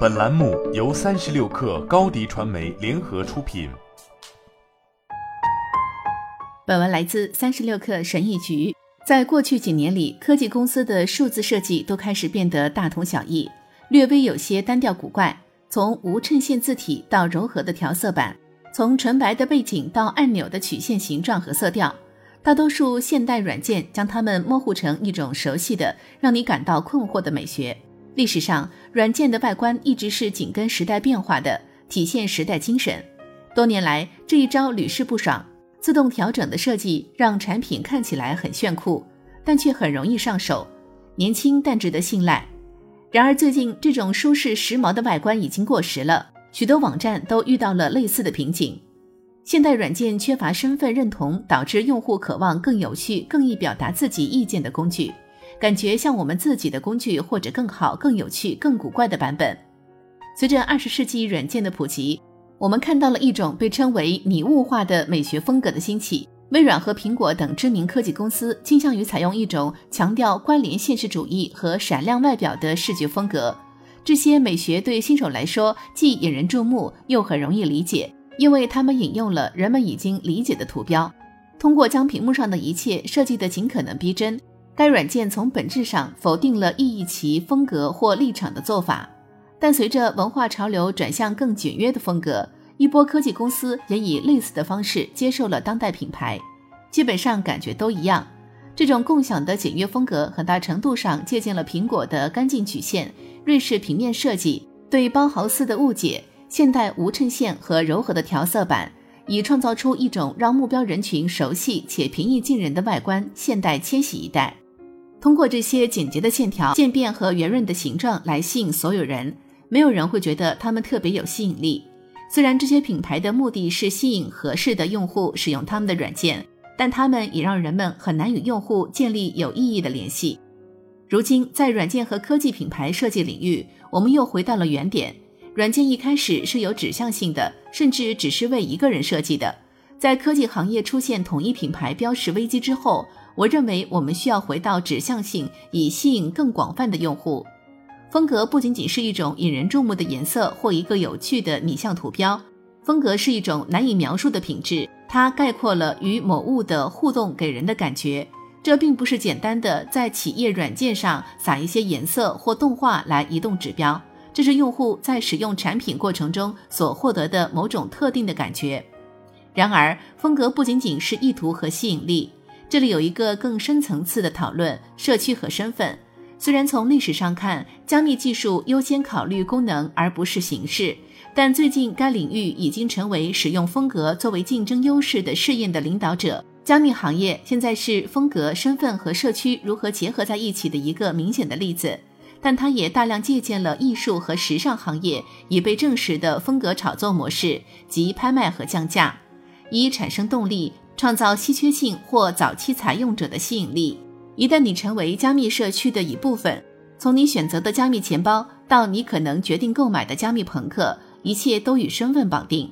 本栏目由三十六氪高低传媒联合出品。本文来自三十六氪神译局。在过去几年里，科技公司的数字设计都开始变得大同小异，略微有些单调古怪。从无衬线字体到柔和的调色板，从纯白的背景到按钮的曲线形状和色调，大多数现代软件将它们模糊成一种熟悉的、让你感到困惑的美学。历史上，软件的外观一直是紧跟时代变化的，体现时代精神。多年来，这一招屡试不爽。自动调整的设计让产品看起来很炫酷，但却很容易上手，年轻但值得信赖。然而，最近这种舒适时髦的外观已经过时了，许多网站都遇到了类似的瓶颈。现代软件缺乏身份认同，导致用户渴望更有趣、更易表达自己意见的工具，感觉像我们自己的工具，或者更好、更有趣、更古怪的版本。随着二十世纪软件的普及。我们看到了一种被称为拟物化的美学风格的兴起。微软和苹果等知名科技公司倾向于采用一种强调关联现实主义和闪亮外表的视觉风格。这些美学对新手来说既引人注目，又很容易理解，因为他们引用了人们已经理解的图标。通过将屏幕上的一切设计得尽可能逼真，该软件从本质上否定了意义其风格或立场的做法。但随着文化潮流转向更简约的风格，一波科技公司也以类似的方式接受了当代品牌，基本上感觉都一样。这种共享的简约风格很大程度上借鉴了苹果的干净曲线、瑞士平面设计、对包豪斯的误解、现代无衬线和柔和的调色板，以创造出一种让目标人群熟悉且平易近人的外观——现代千禧一代。通过这些简洁的线条、渐变和圆润的形状来吸引所有人。没有人会觉得它们特别有吸引力。虽然这些品牌的目的是吸引合适的用户使用他们的软件，但他们也让人们很难与用户建立有意义的联系。如今，在软件和科技品牌设计领域，我们又回到了原点。软件一开始是有指向性的，甚至只是为一个人设计的。在科技行业出现统一品牌标识危机之后，我认为我们需要回到指向性，以吸引更广泛的用户。风格不仅仅是一种引人注目的颜色或一个有趣的拟像图标，风格是一种难以描述的品质，它概括了与某物的互动给人的感觉。这并不是简单的在企业软件上撒一些颜色或动画来移动指标，这是用户在使用产品过程中所获得的某种特定的感觉。然而，风格不仅仅是意图和吸引力，这里有一个更深层次的讨论：社区和身份。虽然从历史上看，加密技术优先考虑功能而不是形式，但最近该领域已经成为使用风格作为竞争优势的试验的领导者。加密行业现在是风格、身份和社区如何结合在一起的一个明显的例子，但它也大量借鉴了艺术和时尚行业已被证实的风格炒作模式，即拍卖和降价，以产生动力，创造稀缺性或早期采用者的吸引力。一旦你成为加密社区的一部分，从你选择的加密钱包到你可能决定购买的加密朋克，一切都与身份绑定。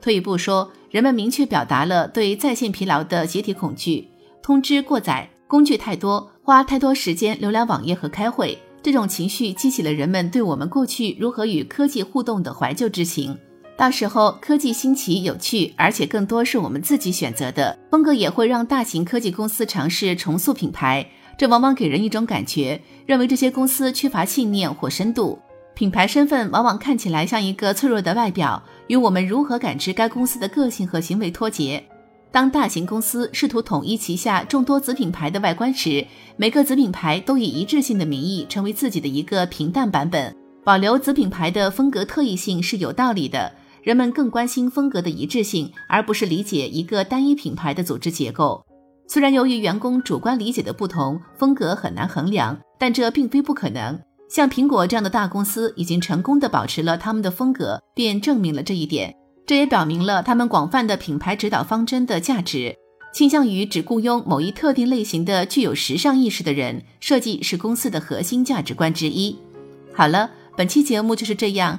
退一步说，人们明确表达了对在线疲劳的集体恐惧：通知过载、工具太多、花太多时间浏览网页和开会。这种情绪激起了人们对我们过去如何与科技互动的怀旧之情。到时候，科技新奇有趣，而且更多是我们自己选择的风格，也会让大型科技公司尝试重塑品牌。这往往给人一种感觉，认为这些公司缺乏信念或深度。品牌身份往往看起来像一个脆弱的外表，与我们如何感知该公司的个性和行为脱节。当大型公司试图统一旗下众多子品牌的外观时，每个子品牌都以一致性的名义成为自己的一个平淡版本，保留子品牌的风格特异性是有道理的。人们更关心风格的一致性，而不是理解一个单一品牌的组织结构。虽然由于员工主观理解的不同，风格很难衡量，但这并非不可能。像苹果这样的大公司已经成功的保持了他们的风格，便证明了这一点。这也表明了他们广泛的品牌指导方针的价值，倾向于只雇佣某一特定类型的具有时尚意识的人。设计是公司的核心价值观之一。好了。本期节目就是这样，